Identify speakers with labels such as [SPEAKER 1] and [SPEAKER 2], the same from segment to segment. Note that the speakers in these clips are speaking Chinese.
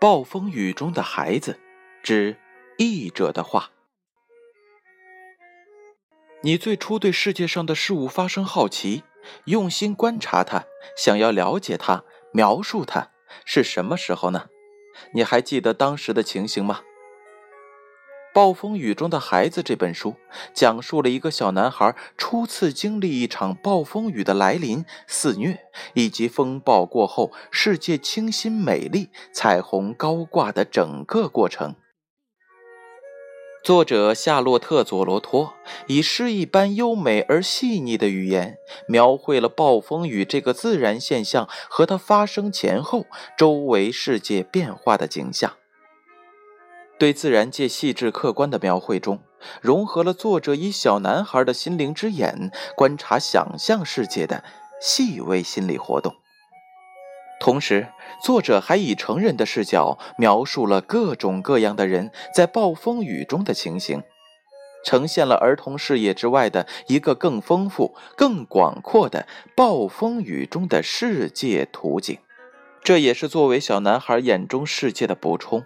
[SPEAKER 1] 暴风雨中的孩子之译者的话。你最初对世界上的事物发生好奇，用心观察它，想要了解它，描述它，是什么时候呢？你还记得当时的情形吗？《暴风雨中的孩子》这本书讲述了一个小男孩初次经历一场暴风雨的来临、肆虐，以及风暴过后世界清新美丽、彩虹高挂的整个过程。作者夏洛特·佐罗托以诗一般优美而细腻的语言，描绘了暴风雨这个自然现象和它发生前后周围世界变化的景象。对自然界细致客观的描绘中，融合了作者以小男孩的心灵之眼观察想象世界的细微心理活动。同时，作者还以成人的视角描述了各种各样的人在暴风雨中的情形，呈现了儿童视野之外的一个更丰富、更广阔的暴风雨中的世界图景。这也是作为小男孩眼中世界的补充。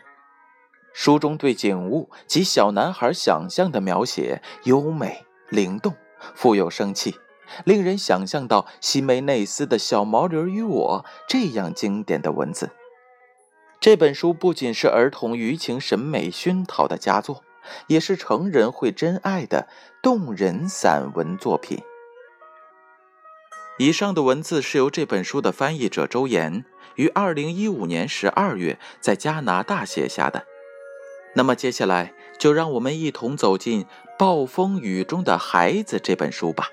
[SPEAKER 1] 书中对景物及小男孩想象的描写优美灵动，富有生气，令人想象到西梅内斯的《小毛驴与我》这样经典的文字。这本书不仅是儿童舆情审美熏陶的佳作，也是成人会真爱的动人散文作品。以上的文字是由这本书的翻译者周岩于二零一五年十二月在加拿大写下的。那么接下来，就让我们一同走进《暴风雨中的孩子》这本书吧。